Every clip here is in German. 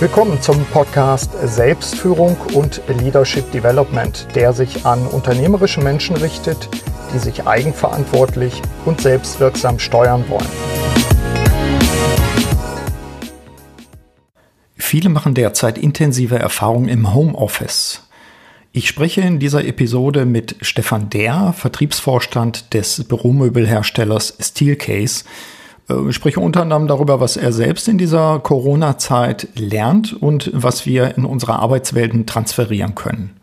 Willkommen zum Podcast Selbstführung und Leadership Development, der sich an unternehmerische Menschen richtet, die sich eigenverantwortlich und selbstwirksam steuern wollen. Viele machen derzeit intensive Erfahrungen im Homeoffice. Ich spreche in dieser Episode mit Stefan Dehr, Vertriebsvorstand des Büromöbelherstellers Steelcase, äh, spreche unter anderem darüber, was er selbst in dieser Corona-Zeit lernt und was wir in unserer Arbeitswelten transferieren können.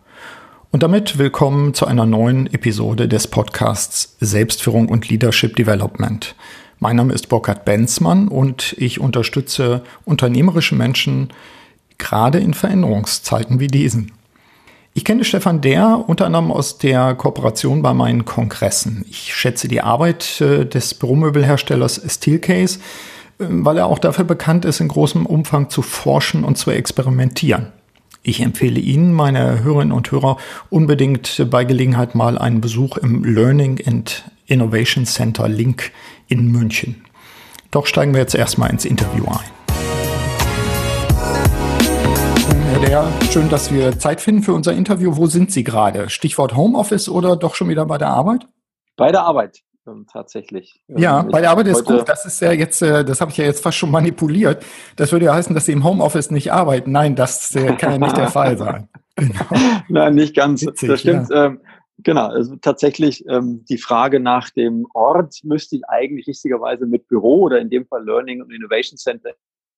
Und damit willkommen zu einer neuen Episode des Podcasts Selbstführung und Leadership Development. Mein Name ist Burkhard Benzmann und ich unterstütze unternehmerische Menschen gerade in Veränderungszeiten wie diesen. Ich kenne Stefan Der unter anderem aus der Kooperation bei meinen Kongressen. Ich schätze die Arbeit äh, des Büromöbelherstellers Steelcase, äh, weil er auch dafür bekannt ist, in großem Umfang zu forschen und zu experimentieren. Ich empfehle Ihnen, meine Hörerinnen und Hörer, unbedingt bei Gelegenheit mal einen Besuch im Learning and Innovation Center Link in München. Doch steigen wir jetzt erstmal ins Interview ein. Deher, schön, dass wir Zeit finden für unser Interview. Wo sind Sie gerade? Stichwort Homeoffice oder doch schon wieder bei der Arbeit? Bei der Arbeit ähm, tatsächlich. Ja, ähm, bei der Arbeit ist gut. Das ist ja jetzt, äh, das habe ich ja jetzt fast schon manipuliert. Das würde ja heißen, dass Sie im Homeoffice nicht arbeiten. Nein, das äh, kann ja nicht der Fall sein. Genau. Nein, nicht ganz. Witzig, das stimmt. Ja. Ähm, genau. Also tatsächlich ähm, die Frage nach dem Ort müsste ich eigentlich richtigerweise mit Büro oder in dem Fall Learning und Innovation Center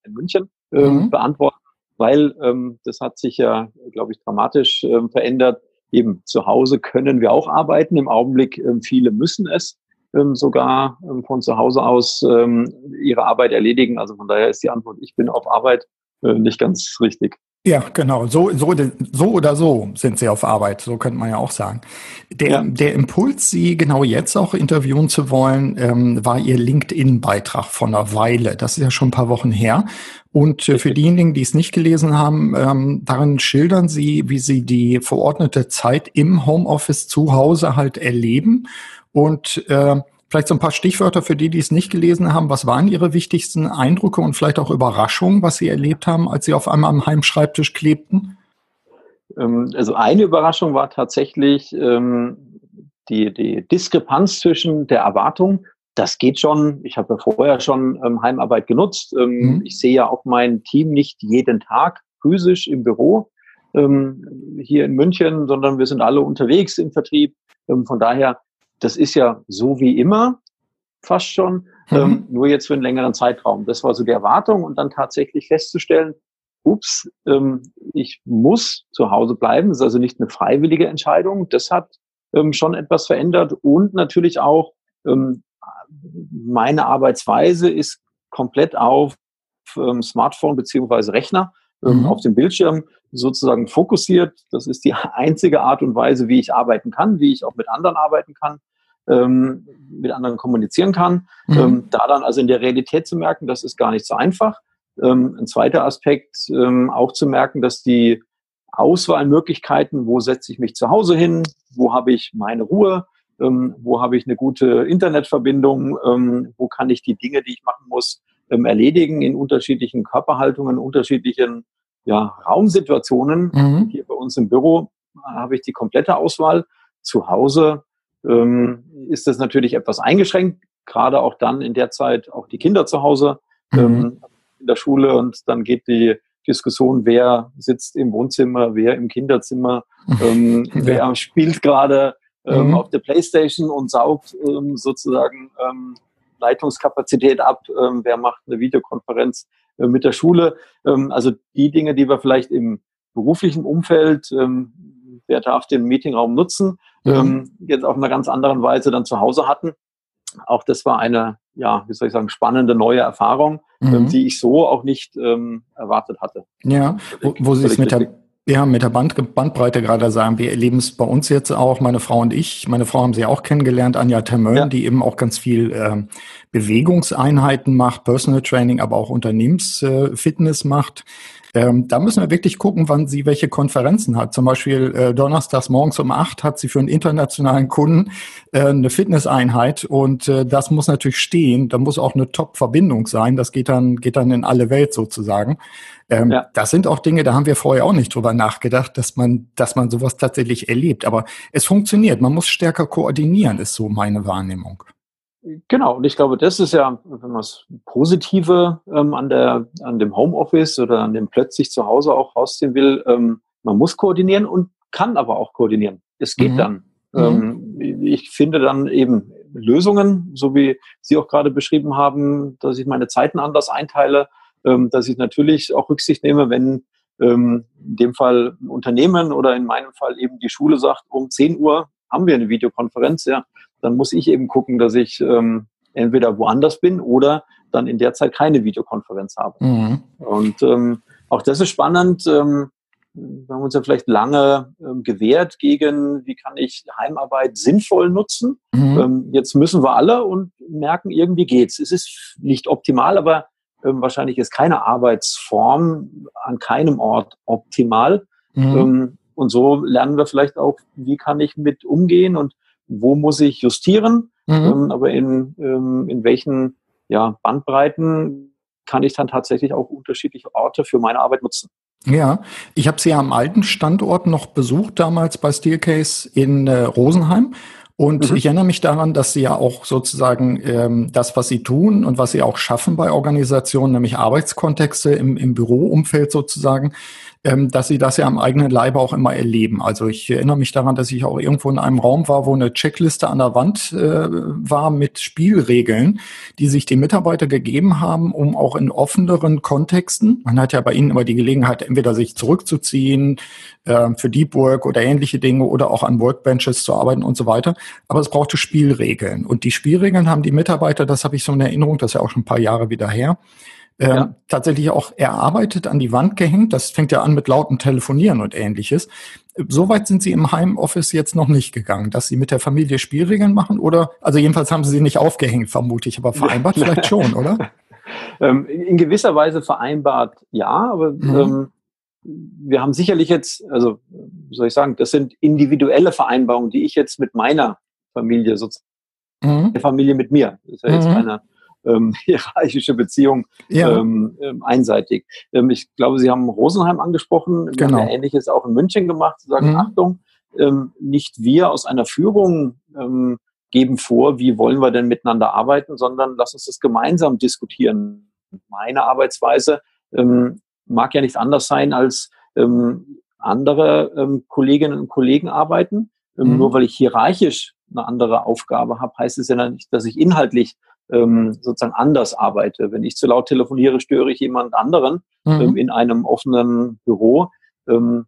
in München ähm, mhm. beantworten weil ähm, das hat sich ja, glaube ich, dramatisch ähm, verändert. Eben zu Hause können wir auch arbeiten. Im Augenblick ähm, viele müssen es ähm, sogar ähm, von zu Hause aus ähm, ihre Arbeit erledigen. Also von daher ist die Antwort, ich bin auf Arbeit, äh, nicht ganz richtig. Ja, genau. So, so, so oder so sind sie auf Arbeit. So könnte man ja auch sagen. Der, ja. der Impuls, Sie genau jetzt auch interviewen zu wollen, ähm, war Ihr LinkedIn-Beitrag von einer Weile. Das ist ja schon ein paar Wochen her. Und äh, für diejenigen, die es nicht gelesen haben, ähm, darin schildern Sie, wie Sie die verordnete Zeit im Homeoffice zu Hause halt erleben und äh, Vielleicht so ein paar Stichwörter für die, die es nicht gelesen haben. Was waren Ihre wichtigsten Eindrücke und vielleicht auch Überraschungen, was Sie erlebt haben, als Sie auf einmal am Heimschreibtisch klebten? Ähm, also eine Überraschung war tatsächlich ähm, die, die Diskrepanz zwischen der Erwartung, das geht schon. Ich habe ja vorher schon ähm, Heimarbeit genutzt. Mhm. Ich sehe ja auch mein Team nicht jeden Tag physisch im Büro hier in München, sondern wir sind alle unterwegs im Vertrieb. von daher das ist ja so wie immer, fast schon, mhm. ähm, nur jetzt für einen längeren Zeitraum. Das war so die Erwartung und dann tatsächlich festzustellen, ups, ähm, ich muss zu Hause bleiben. Das ist also nicht eine freiwillige Entscheidung. Das hat ähm, schon etwas verändert und natürlich auch ähm, meine Arbeitsweise ist komplett auf ähm, Smartphone beziehungsweise Rechner mhm. auf dem Bildschirm sozusagen fokussiert. Das ist die einzige Art und Weise, wie ich arbeiten kann, wie ich auch mit anderen arbeiten kann, ähm, mit anderen kommunizieren kann. Mhm. Ähm, da dann also in der Realität zu merken, das ist gar nicht so einfach. Ähm, ein zweiter Aspekt, ähm, auch zu merken, dass die Auswahlmöglichkeiten, wo setze ich mich zu Hause hin, wo habe ich meine Ruhe, ähm, wo habe ich eine gute Internetverbindung, ähm, wo kann ich die Dinge, die ich machen muss, ähm, erledigen in unterschiedlichen Körperhaltungen, unterschiedlichen ja, Raumsituationen. Mhm. Hier bei uns im Büro habe ich die komplette Auswahl. Zu Hause ähm, ist das natürlich etwas eingeschränkt, gerade auch dann in der Zeit auch die Kinder zu Hause mhm. ähm, in der Schule und dann geht die Diskussion, wer sitzt im Wohnzimmer, wer im Kinderzimmer, ähm, ja. wer spielt gerade ähm, mhm. auf der Playstation und saugt ähm, sozusagen ähm, Leitungskapazität ab, ähm, wer macht eine Videokonferenz äh, mit der Schule. Ähm, also die Dinge, die wir vielleicht im beruflichen Umfeld, ähm, wer darf den Meetingraum nutzen, mhm. ähm, jetzt auf einer ganz anderen Weise dann zu Hause hatten. Auch das war eine, ja, wie soll ich sagen, spannende neue Erfahrung, ähm, mhm. die ich so auch nicht ähm, erwartet hatte. Ja, wo, wo Sie es mit der ja, mit der Band, Bandbreite gerade sagen, wir erleben es bei uns jetzt auch, meine Frau und ich. Meine Frau haben Sie auch kennengelernt, Anja Termön, ja. die eben auch ganz viel äh, Bewegungseinheiten macht, Personal Training, aber auch Unternehmensfitness äh, macht. Ähm, da müssen wir wirklich gucken, wann sie welche Konferenzen hat. Zum Beispiel äh, donnerstags morgens um acht hat sie für einen internationalen Kunden äh, eine Fitnesseinheit und äh, das muss natürlich stehen. Da muss auch eine Top-Verbindung sein. Das geht dann, geht dann in alle Welt sozusagen. Ähm, ja. Das sind auch Dinge, da haben wir vorher auch nicht drüber nachgedacht, dass man, dass man sowas tatsächlich erlebt. Aber es funktioniert. Man muss stärker koordinieren, ist so meine Wahrnehmung. Genau, und ich glaube, das ist ja, wenn man das Positive ähm, an, der, an dem Homeoffice oder an dem plötzlich zu Hause auch rausziehen will, ähm, man muss koordinieren und kann aber auch koordinieren. Es geht mhm. dann. Mhm. Ähm, ich finde dann eben Lösungen, so wie Sie auch gerade beschrieben haben, dass ich meine Zeiten anders einteile, ähm, dass ich natürlich auch Rücksicht nehme, wenn ähm, in dem Fall ein Unternehmen oder in meinem Fall eben die Schule sagt, um 10 Uhr haben wir eine Videokonferenz, ja, dann muss ich eben gucken, dass ich ähm, entweder woanders bin oder dann in der Zeit keine Videokonferenz habe. Mhm. Und ähm, auch das ist spannend. Ähm, wir haben uns ja vielleicht lange ähm, gewehrt gegen, wie kann ich Heimarbeit sinnvoll nutzen. Mhm. Ähm, jetzt müssen wir alle und merken, irgendwie geht's. Es ist nicht optimal, aber ähm, wahrscheinlich ist keine Arbeitsform an keinem Ort optimal. Mhm. Ähm, und so lernen wir vielleicht auch, wie kann ich mit umgehen und wo muss ich justieren, mhm. ähm, aber in, ähm, in welchen ja, Bandbreiten kann ich dann tatsächlich auch unterschiedliche Orte für meine Arbeit nutzen. Ja, ich habe sie ja am alten Standort noch besucht, damals bei Steelcase in äh, Rosenheim. Und mhm. ich erinnere mich daran, dass sie ja auch sozusagen ähm, das, was sie tun und was sie auch schaffen bei Organisationen, nämlich Arbeitskontexte im, im Büroumfeld sozusagen, ähm, dass sie das ja am eigenen Leibe auch immer erleben. Also ich erinnere mich daran, dass ich auch irgendwo in einem Raum war, wo eine Checkliste an der Wand äh, war mit Spielregeln, die sich die Mitarbeiter gegeben haben, um auch in offeneren Kontexten, man hat ja bei ihnen immer die Gelegenheit, entweder sich zurückzuziehen äh, für Deep Work oder ähnliche Dinge oder auch an Workbenches zu arbeiten und so weiter. Aber es brauchte Spielregeln. Und die Spielregeln haben die Mitarbeiter, das habe ich so in Erinnerung, das ist ja auch schon ein paar Jahre wieder her, ähm, ja. tatsächlich auch erarbeitet, an die Wand gehängt. Das fängt ja an mit lautem Telefonieren und ähnliches. Soweit sind Sie im Heimoffice jetzt noch nicht gegangen, dass Sie mit der Familie Spielregeln machen oder, also jedenfalls haben Sie sie nicht aufgehängt, vermute ich, aber vereinbart vielleicht schon, oder? Ähm, in gewisser Weise vereinbart, ja, aber mhm. ähm, wir haben sicherlich jetzt, also wie soll ich sagen, das sind individuelle Vereinbarungen, die ich jetzt mit meiner Familie sozusagen, mhm. der Familie mit mir. Das ist ja jetzt mhm. keine ähm, hierarchische Beziehung ja. ähm, ähm, einseitig. Ähm, ich glaube, Sie haben Rosenheim angesprochen. Wir genau. haben ja Ähnliches auch in München gemacht. Sie sagen, mhm. Achtung, ähm, nicht wir aus einer Führung ähm, geben vor, wie wollen wir denn miteinander arbeiten, sondern lass uns das gemeinsam diskutieren. Meine Arbeitsweise ähm, mag ja nicht anders sein als ähm, andere ähm, Kolleginnen und Kollegen arbeiten. Ähm, mhm. Nur weil ich hierarchisch eine andere Aufgabe habe, heißt es ja nicht, dass ich inhaltlich ähm, sozusagen anders arbeite. Wenn ich zu laut telefoniere, störe ich jemand anderen mhm. ähm, in einem offenen Büro. Ähm,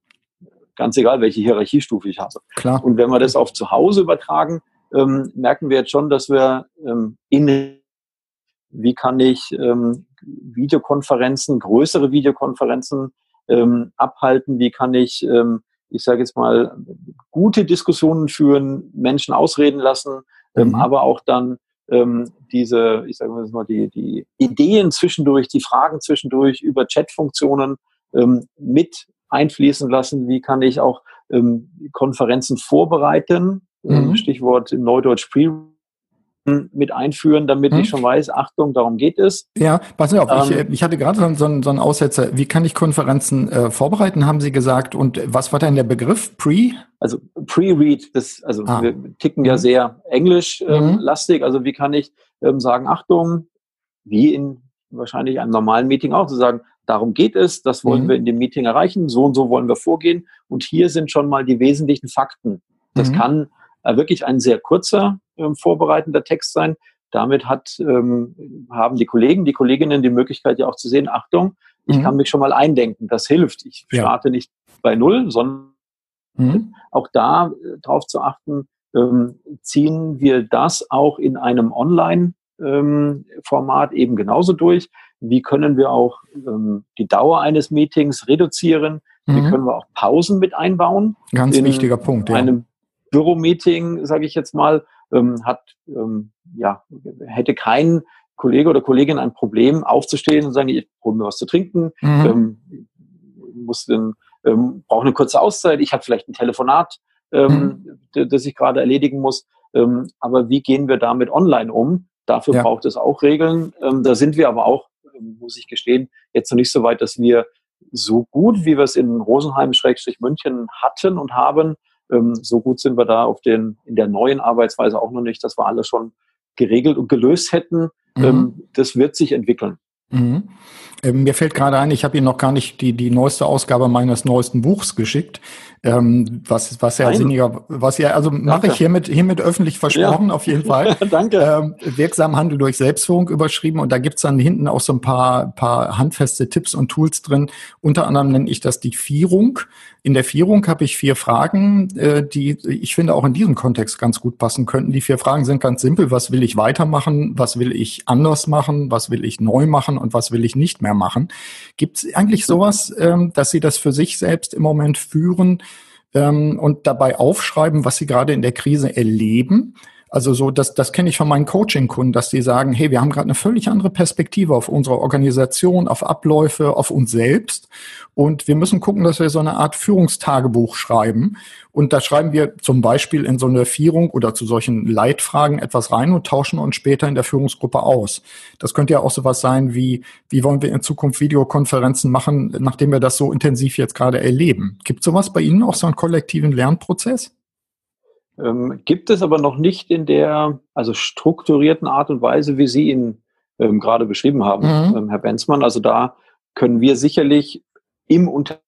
ganz egal, welche Hierarchiestufe ich habe. Klar. Und wenn wir das auf zu Hause übertragen, ähm, merken wir jetzt schon, dass wir ähm, in wie kann ich ähm, Videokonferenzen, größere Videokonferenzen ähm, abhalten, wie kann ich, ähm, ich sage jetzt mal, gute Diskussionen führen, Menschen ausreden lassen, ähm, mhm. aber auch dann ähm, diese, ich sage mal, die, die Ideen zwischendurch, die Fragen zwischendurch über Chatfunktionen ähm, mit einfließen lassen. Wie kann ich auch ähm, Konferenzen vorbereiten? Ähm, mhm. Stichwort im Neudeutsch Pre mit einführen, damit hm. ich schon weiß, Achtung, darum geht es. Ja, pass auf, ähm, ich, ich hatte gerade so, so, so einen Aussetzer. Wie kann ich Konferenzen äh, vorbereiten, haben Sie gesagt. Und was war denn der Begriff? Pre? Also Pre-Read, das, also ah. wir ticken ja mhm. sehr englisch-lastig. Ähm, mhm. Also wie kann ich ähm, sagen, Achtung, wie in wahrscheinlich einem normalen Meeting auch, zu sagen, darum geht es, das wollen mhm. wir in dem Meeting erreichen, so und so wollen wir vorgehen. Und hier sind schon mal die wesentlichen Fakten. Das mhm. kann wirklich ein sehr kurzer ähm, vorbereitender Text sein. Damit hat, ähm, haben die Kollegen, die Kolleginnen die Möglichkeit ja auch zu sehen, Achtung, ich mhm. kann mich schon mal eindenken, das hilft. Ich ja. starte nicht bei Null, sondern mhm. auch da äh, darauf zu achten, ähm, ziehen wir das auch in einem Online-Format ähm, eben genauso durch. Wie können wir auch ähm, die Dauer eines Meetings reduzieren? Mhm. Wie können wir auch Pausen mit einbauen? Ganz wichtiger Punkt. Ja. Einem Büromeeting, sage ich jetzt mal, ähm, hat, ähm, ja, hätte kein Kollege oder Kollegin ein Problem, aufzustehen und sagen, ich hole mir was zu trinken, mhm. ähm, muss den, ähm, brauche eine kurze Auszeit, ich habe vielleicht ein Telefonat, ähm, mhm. das ich gerade erledigen muss. Ähm, aber wie gehen wir damit online um? Dafür ja. braucht es auch Regeln. Ähm, da sind wir aber auch, ähm, muss ich gestehen, jetzt noch nicht so weit, dass wir so gut, wie wir es in Rosenheim-München hatten und haben, so gut sind wir da auf den, in der neuen Arbeitsweise auch noch nicht, dass wir alles schon geregelt und gelöst hätten. Mhm. Ähm, das wird sich entwickeln. Mhm. Ähm, mir fällt gerade ein, ich habe Ihnen noch gar nicht die, die neueste Ausgabe meines neuesten Buchs geschickt, ähm, was, was ja sinniger, was ja, also mache ich hiermit, hiermit öffentlich versprochen, ja. auf jeden Fall. Danke. Ähm, wirksam Handel durch Selbstführung überschrieben und da gibt's dann hinten auch so ein paar, paar handfeste Tipps und Tools drin. Unter anderem nenne ich das die Vierung. In der Vierung habe ich vier Fragen, äh, die ich finde auch in diesem Kontext ganz gut passen könnten. Die vier Fragen sind ganz simpel. Was will ich weitermachen? Was will ich anders machen? Was will ich neu machen? Und was will ich nicht mehr machen? Gibt es eigentlich sowas, ähm, dass Sie das für sich selbst im Moment führen ähm, und dabei aufschreiben, was Sie gerade in der Krise erleben? Also so, das, das kenne ich von meinen Coaching-Kunden, dass die sagen, hey, wir haben gerade eine völlig andere Perspektive auf unsere Organisation, auf Abläufe, auf uns selbst. Und wir müssen gucken, dass wir so eine Art Führungstagebuch schreiben. Und da schreiben wir zum Beispiel in so eine Vierung oder zu solchen Leitfragen etwas rein und tauschen uns später in der Führungsgruppe aus. Das könnte ja auch sowas sein wie, wie wollen wir in Zukunft Videokonferenzen machen, nachdem wir das so intensiv jetzt gerade erleben. Gibt sowas bei Ihnen auch so einen kollektiven Lernprozess? Ähm, gibt es aber noch nicht in der also strukturierten Art und Weise, wie Sie ihn ähm, gerade beschrieben haben, mhm. ähm, Herr Benzmann. Also da können wir sicherlich im Unternehmen,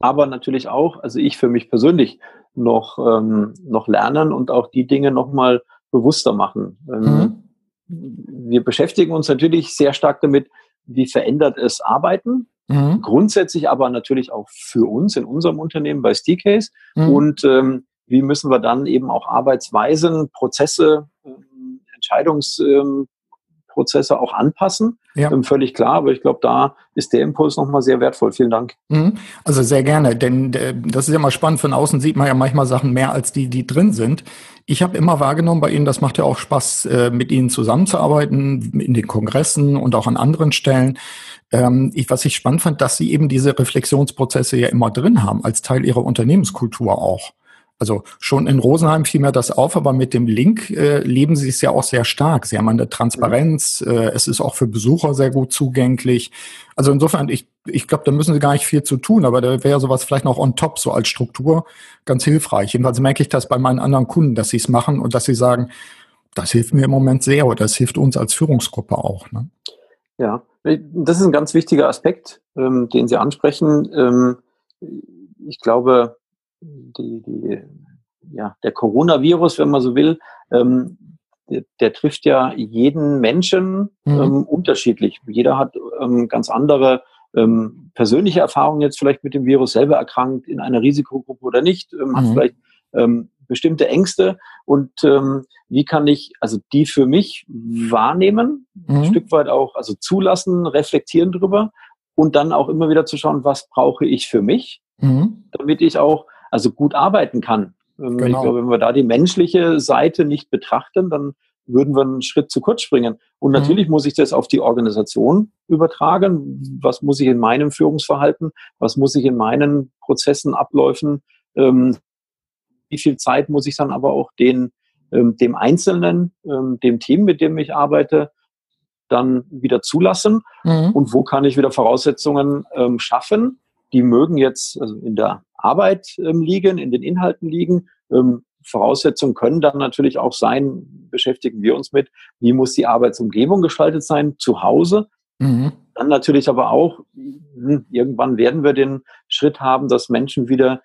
aber natürlich auch, also ich für mich persönlich noch, ähm, noch lernen und auch die Dinge nochmal bewusster machen. Ähm, mhm. Wir beschäftigen uns natürlich sehr stark damit, wie verändert es Arbeiten. Mhm. Grundsätzlich aber natürlich auch für uns in unserem Unternehmen bei Steakcase. Mhm. Und ähm, wie müssen wir dann eben auch Arbeitsweisen, Prozesse, ähm, Entscheidungsprozesse auch anpassen. Ja. Ähm, völlig klar, aber ich glaube, da ist der Impuls nochmal sehr wertvoll. Vielen Dank. Mhm. Also sehr gerne, denn äh, das ist ja mal spannend. Von außen sieht man ja manchmal Sachen mehr als die, die drin sind. Ich habe immer wahrgenommen bei Ihnen, das macht ja auch Spaß, äh, mit Ihnen zusammenzuarbeiten, in den Kongressen und auch an anderen Stellen. Ähm, ich, was ich spannend fand, dass Sie eben diese Reflexionsprozesse ja immer drin haben, als Teil Ihrer Unternehmenskultur auch. Also schon in Rosenheim fiel mir das auf, aber mit dem Link äh, leben sie es ja auch sehr stark. Sie haben eine Transparenz, äh, es ist auch für Besucher sehr gut zugänglich. Also insofern, ich, ich glaube, da müssen sie gar nicht viel zu tun, aber da wäre sowas vielleicht noch on top, so als Struktur, ganz hilfreich. Jedenfalls merke ich das bei meinen anderen Kunden, dass sie es machen und dass sie sagen, das hilft mir im Moment sehr oder das hilft uns als Führungsgruppe auch. Ne? Ja, das ist ein ganz wichtiger Aspekt, ähm, den Sie ansprechen. Ähm, ich glaube, die, die, ja, der Coronavirus, wenn man so will, ähm, der, der trifft ja jeden Menschen mhm. ähm, unterschiedlich. Jeder hat ähm, ganz andere ähm, persönliche Erfahrungen jetzt vielleicht mit dem Virus selber erkrankt, in einer Risikogruppe oder nicht, ähm, mhm. hat vielleicht bestimmte Ängste und wie kann ich also die für mich wahrnehmen, mhm. ein Stück weit auch also zulassen, reflektieren drüber und dann auch immer wieder zu schauen, was brauche ich für mich, mhm. damit ich auch also gut arbeiten kann. Ähm, genau. Ich glaube, wenn wir da die menschliche Seite nicht betrachten, dann würden wir einen Schritt zu kurz springen. Und mhm. natürlich mhm. muss ich das auf die Organisation übertragen. Was muss ich in meinem Führungsverhalten, was muss ich in meinen Prozessen, Abläufen, ähm, wie viel Zeit muss ich dann aber auch den, ähm, dem Einzelnen, ähm, dem Team, mit dem ich arbeite, dann wieder zulassen? Mhm. Und wo kann ich wieder Voraussetzungen ähm, schaffen? Die mögen jetzt also in der Arbeit ähm, liegen, in den Inhalten liegen. Ähm, Voraussetzungen können dann natürlich auch sein, beschäftigen wir uns mit, wie muss die Arbeitsumgebung gestaltet sein, zu Hause. Mhm. Dann natürlich aber auch, hm, irgendwann werden wir den Schritt haben, dass Menschen wieder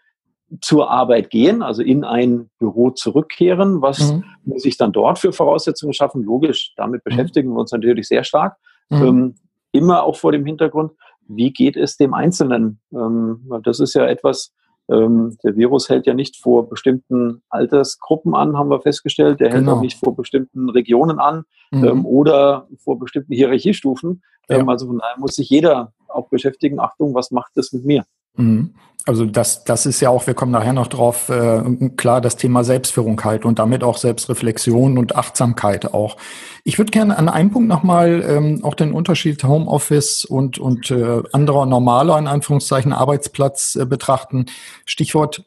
zur Arbeit gehen, also in ein Büro zurückkehren. Was mhm. muss ich dann dort für Voraussetzungen schaffen? Logisch, damit mhm. beschäftigen wir uns natürlich sehr stark. Mhm. Ähm, immer auch vor dem Hintergrund, wie geht es dem Einzelnen? Ähm, das ist ja etwas, ähm, der Virus hält ja nicht vor bestimmten Altersgruppen an, haben wir festgestellt. Der genau. hält auch nicht vor bestimmten Regionen an mhm. ähm, oder vor bestimmten Hierarchiestufen. Ja. Ähm, also von daher muss sich jeder auch beschäftigen, Achtung, was macht das mit mir? Mhm. Also das, das ist ja auch, wir kommen nachher noch drauf, äh, klar, das Thema Selbstführung halt und damit auch Selbstreflexion und Achtsamkeit auch. Ich würde gerne an einem Punkt nochmal ähm, auch den Unterschied Homeoffice und, und äh, anderer normaler, in Anführungszeichen, Arbeitsplatz äh, betrachten. Stichwort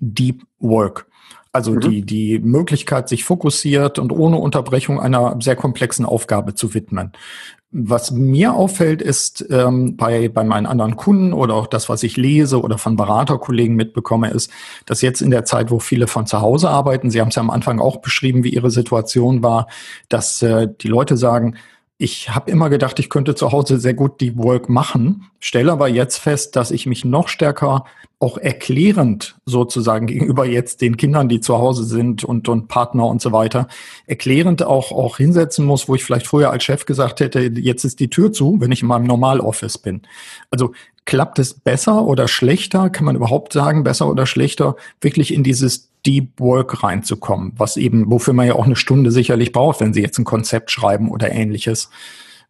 Deep Work. Also mhm. die, die Möglichkeit, sich fokussiert und ohne Unterbrechung einer sehr komplexen Aufgabe zu widmen. Was mir auffällt, ist ähm, bei, bei meinen anderen Kunden oder auch das, was ich lese oder von Beraterkollegen mitbekomme, ist, dass jetzt in der Zeit, wo viele von zu Hause arbeiten, Sie haben es ja am Anfang auch beschrieben, wie Ihre Situation war, dass äh, die Leute sagen, ich habe immer gedacht, ich könnte zu Hause sehr gut die Work machen, stelle aber jetzt fest, dass ich mich noch stärker auch erklärend sozusagen gegenüber jetzt den Kindern, die zu Hause sind und, und Partner und so weiter, erklärend auch, auch hinsetzen muss, wo ich vielleicht früher als Chef gesagt hätte, jetzt ist die Tür zu, wenn ich in meinem Normaloffice bin. Also klappt es besser oder schlechter? Kann man überhaupt sagen, besser oder schlechter, wirklich in dieses Deep Work reinzukommen, was eben, wofür man ja auch eine Stunde sicherlich braucht, wenn Sie jetzt ein Konzept schreiben oder ähnliches.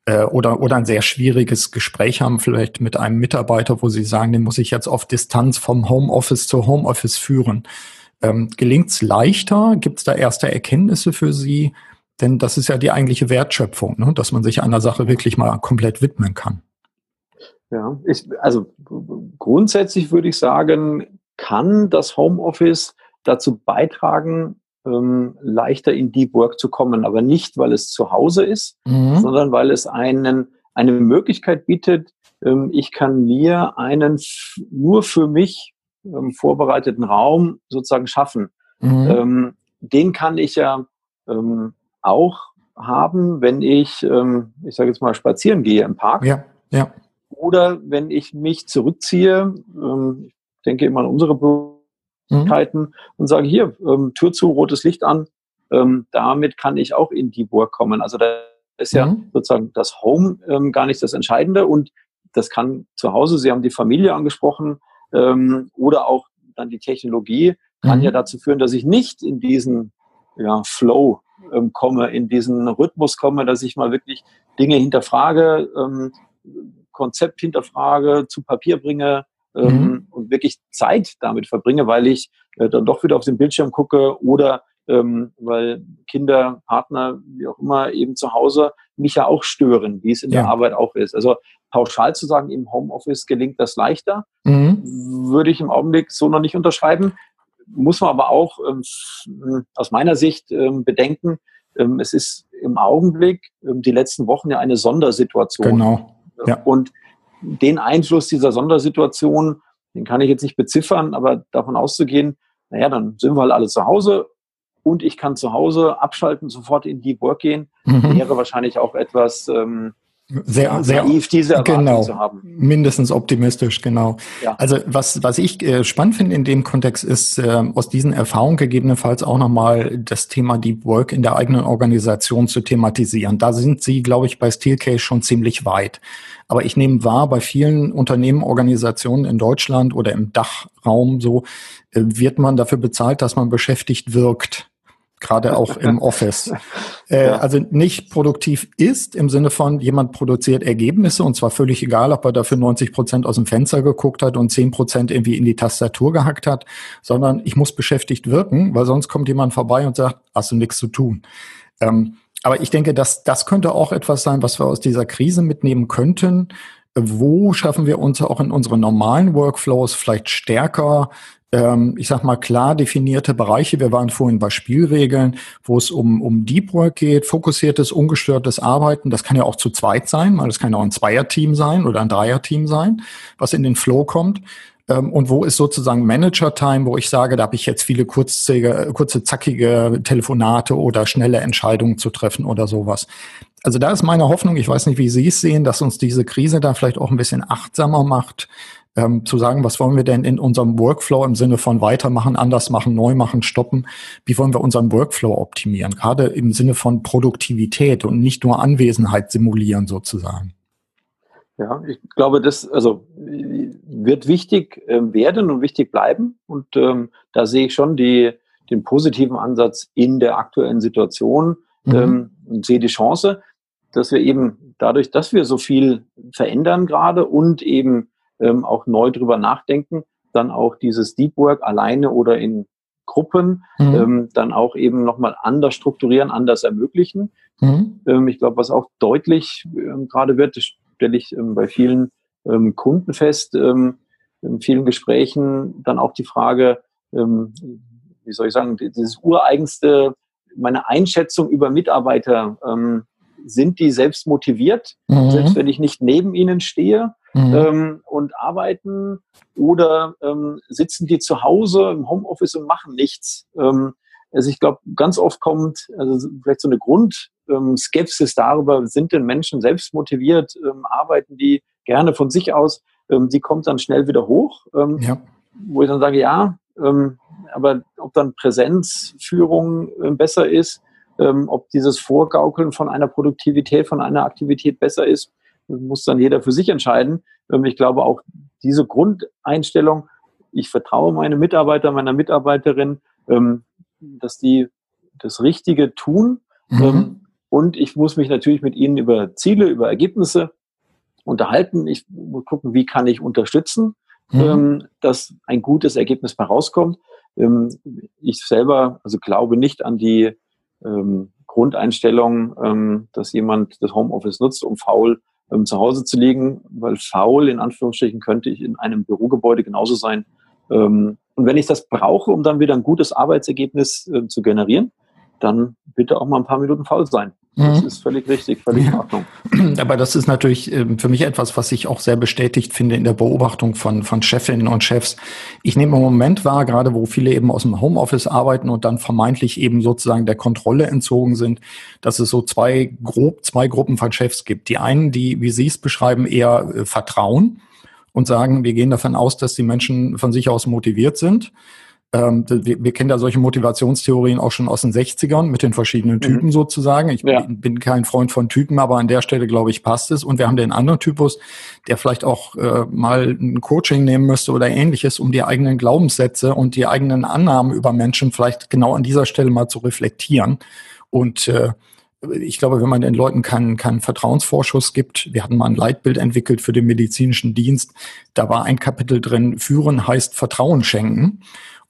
Äh, oder, oder ein sehr schwieriges Gespräch haben, vielleicht mit einem Mitarbeiter, wo Sie sagen, den muss ich jetzt auf Distanz vom Homeoffice zu Homeoffice führen. Ähm, Gelingt es leichter? Gibt es da erste Erkenntnisse für Sie? Denn das ist ja die eigentliche Wertschöpfung, ne? dass man sich einer Sache wirklich mal komplett widmen kann. Ja, ich, also grundsätzlich würde ich sagen, kann das Homeoffice dazu beitragen, ähm, leichter in Deep Work zu kommen, aber nicht, weil es zu Hause ist, mhm. sondern weil es einen, eine Möglichkeit bietet, ähm, ich kann mir einen nur für mich ähm, vorbereiteten Raum sozusagen schaffen. Mhm. Ähm, den kann ich ja ähm, auch haben, wenn ich, ähm, ich sage jetzt mal, spazieren gehe im Park. Ja, ja. Oder wenn ich mich zurückziehe, ich denke immer an unsere Möglichkeiten mhm. und sage, hier, ähm, Tür zu, rotes Licht an. Ähm, damit kann ich auch in die Burg kommen. Also da ist ja mhm. sozusagen das Home ähm, gar nicht das Entscheidende und das kann zu Hause, Sie haben die Familie angesprochen, ähm, oder auch dann die Technologie kann mhm. ja dazu führen, dass ich nicht in diesen ja, Flow ähm, komme, in diesen Rhythmus komme, dass ich mal wirklich Dinge hinterfrage, ähm, Konzept hinterfrage, zu Papier bringe, ähm, mhm. und wirklich Zeit damit verbringe, weil ich äh, dann doch wieder auf den Bildschirm gucke oder ähm, weil Kinder, Partner, wie auch immer, eben zu Hause mich ja auch stören, wie es in ja. der Arbeit auch ist. Also pauschal zu sagen, im Homeoffice gelingt das leichter, mhm. würde ich im Augenblick so noch nicht unterschreiben. Muss man aber auch ähm, aus meiner Sicht ähm, bedenken, ähm, es ist im Augenblick ähm, die letzten Wochen ja eine Sondersituation. Genau. Ja. Und den Einfluss dieser Sondersituation, den kann ich jetzt nicht beziffern, aber davon auszugehen, naja, dann sind wir halt alle zu Hause und ich kann zu Hause abschalten, sofort in Deep Work gehen, mhm. wäre wahrscheinlich auch etwas ähm, sehr, sehr naiv, diese Erwartung genau, zu haben. Mindestens optimistisch, genau. Ja. Also was, was ich äh, spannend finde in dem Kontext ist, äh, aus diesen Erfahrungen gegebenenfalls auch nochmal das Thema Deep Work in der eigenen Organisation zu thematisieren. Da sind Sie, glaube ich, bei Steelcase schon ziemlich weit. Aber ich nehme wahr, bei vielen Unternehmen, Organisationen in Deutschland oder im Dachraum so, äh, wird man dafür bezahlt, dass man beschäftigt wirkt gerade auch im Office. Äh, ja. Also nicht produktiv ist im Sinne von, jemand produziert Ergebnisse und zwar völlig egal, ob er dafür 90 Prozent aus dem Fenster geguckt hat und 10 Prozent irgendwie in die Tastatur gehackt hat, sondern ich muss beschäftigt wirken, weil sonst kommt jemand vorbei und sagt, hast du nichts zu tun. Ähm, aber ich denke, dass das könnte auch etwas sein, was wir aus dieser Krise mitnehmen könnten. Wo schaffen wir uns auch in unseren normalen Workflows vielleicht stärker ähm, ich sag mal, klar definierte Bereiche. Wir waren vorhin bei Spielregeln, wo es um, um Deep Work geht, fokussiertes, ungestörtes Arbeiten. Das kann ja auch zu zweit sein, weil das kann ja auch ein Zweierteam sein oder ein Dreierteam sein, was in den Flow kommt. Ähm, und wo ist sozusagen Manager-Time, wo ich sage, da habe ich jetzt viele kurze, kurze, zackige Telefonate oder schnelle Entscheidungen zu treffen oder sowas. Also da ist meine Hoffnung, ich weiß nicht, wie Sie es sehen, dass uns diese Krise da vielleicht auch ein bisschen achtsamer macht, ähm, zu sagen, was wollen wir denn in unserem Workflow im Sinne von weitermachen, anders machen, neu machen, stoppen, wie wollen wir unseren Workflow optimieren, gerade im Sinne von Produktivität und nicht nur Anwesenheit simulieren sozusagen. Ja, ich glaube, das also wird wichtig äh, werden und wichtig bleiben. Und ähm, da sehe ich schon die, den positiven Ansatz in der aktuellen Situation mhm. ähm, und sehe die Chance, dass wir eben dadurch, dass wir so viel verändern gerade und eben ähm, auch neu drüber nachdenken, dann auch dieses Deep Work alleine oder in Gruppen mhm. ähm, dann auch eben nochmal anders strukturieren, anders ermöglichen. Mhm. Ähm, ich glaube, was auch deutlich ähm, gerade wird, stelle ich ähm, bei vielen ähm, Kunden fest, ähm, in vielen Gesprächen dann auch die Frage, wie soll ich sagen, dieses ureigenste, meine Einschätzung über Mitarbeiter, sind die selbst motiviert, mhm. selbst wenn ich nicht neben ihnen stehe mhm. ähm, und arbeiten oder ähm, sitzen die zu Hause im Homeoffice und machen nichts. Ähm, also ich glaube, ganz oft kommt also vielleicht so eine Grundskepsis darüber, sind denn Menschen selbst motiviert, ähm, arbeiten die gerne von sich aus, ähm, die kommt dann schnell wieder hoch, ähm, ja. wo ich dann sage, ja, ähm, aber ob dann Präsenzführung äh, besser ist, ähm, ob dieses Vorgaukeln von einer Produktivität, von einer Aktivität besser ist, muss dann jeder für sich entscheiden. Ähm, ich glaube auch diese Grundeinstellung, ich vertraue meine Mitarbeiter, meiner Mitarbeiterin, ähm, dass die das Richtige tun. Mhm. Ähm, und ich muss mich natürlich mit ihnen über Ziele, über Ergebnisse unterhalten. Ich muss gucken, wie kann ich unterstützen, mhm. dass ein gutes Ergebnis bei rauskommt. Ich selber also glaube nicht an die Grundeinstellung, dass jemand das Homeoffice nutzt, um faul ähm, zu Hause zu liegen, weil faul in Anführungsstrichen könnte ich in einem Bürogebäude genauso sein. Ähm, und wenn ich das brauche, um dann wieder ein gutes Arbeitsergebnis äh, zu generieren, dann bitte auch mal ein paar Minuten faul sein. Das mhm. ist völlig richtig, völlig in Ordnung. Aber das ist natürlich ähm, für mich etwas, was ich auch sehr bestätigt finde in der Beobachtung von, von Chefinnen und Chefs. Ich nehme im Moment wahr, gerade wo viele eben aus dem Homeoffice arbeiten und dann vermeintlich eben sozusagen der Kontrolle entzogen sind, dass es so zwei grob, zwei Gruppen von Chefs gibt. Die einen, die, wie Sie es beschreiben, eher äh, vertrauen und sagen, wir gehen davon aus, dass die Menschen von sich aus motiviert sind ähm, wir, wir kennen da solche Motivationstheorien auch schon aus den 60ern mit den verschiedenen Typen mhm. sozusagen. Ich ja. bin kein Freund von Typen, aber an der Stelle, glaube ich, passt es. Und wir haben den anderen Typus, der vielleicht auch äh, mal ein Coaching nehmen müsste oder ähnliches, um die eigenen Glaubenssätze und die eigenen Annahmen über Menschen vielleicht genau an dieser Stelle mal zu reflektieren. Und äh, ich glaube, wenn man den Leuten keinen, keinen Vertrauensvorschuss gibt, wir hatten mal ein Leitbild entwickelt für den medizinischen Dienst, da war ein Kapitel drin, führen heißt Vertrauen schenken.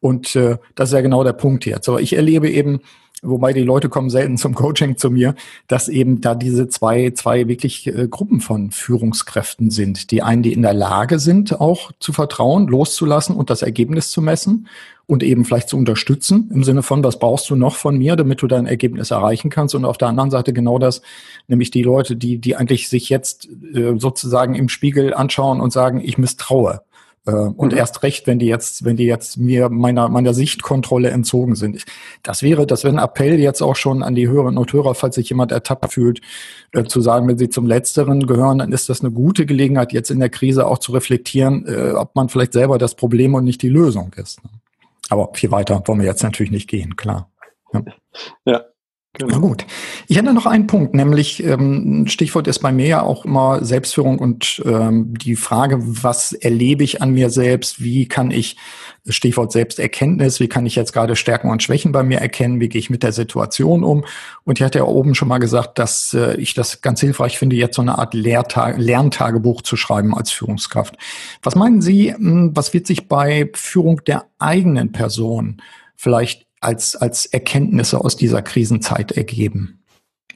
Und äh, das ist ja genau der Punkt jetzt. Aber ich erlebe eben, wobei die Leute kommen selten zum Coaching zu mir, dass eben da diese zwei, zwei wirklich äh, Gruppen von Führungskräften sind. Die einen, die in der Lage sind, auch zu vertrauen, loszulassen und das Ergebnis zu messen und eben vielleicht zu unterstützen im Sinne von, was brauchst du noch von mir, damit du dein Ergebnis erreichen kannst. Und auf der anderen Seite genau das, nämlich die Leute, die, die eigentlich sich jetzt äh, sozusagen im Spiegel anschauen und sagen, ich misstraue. Äh, und mhm. erst recht, wenn die jetzt, wenn die jetzt mir meiner, meiner Sichtkontrolle entzogen sind. Das wäre, das wäre ein Appell jetzt auch schon an die Hörerinnen und Hörer, falls sich jemand ertappt fühlt, äh, zu sagen, wenn sie zum Letzteren gehören, dann ist das eine gute Gelegenheit, jetzt in der Krise auch zu reflektieren, äh, ob man vielleicht selber das Problem und nicht die Lösung ist. Aber viel weiter wollen wir jetzt natürlich nicht gehen, klar. ja. ja. Genau. Na gut. Ich hätte noch einen Punkt, nämlich ähm, Stichwort ist bei mir ja auch immer Selbstführung und ähm, die Frage, was erlebe ich an mir selbst, wie kann ich, Stichwort Selbsterkenntnis, wie kann ich jetzt gerade Stärken und Schwächen bei mir erkennen, wie gehe ich mit der Situation um. Und ich hatte ja oben schon mal gesagt, dass äh, ich das ganz hilfreich finde, jetzt so eine Art Lehrtag Lerntagebuch zu schreiben als Führungskraft. Was meinen Sie, hm, was wird sich bei Führung der eigenen Person vielleicht als, als Erkenntnisse aus dieser Krisenzeit ergeben?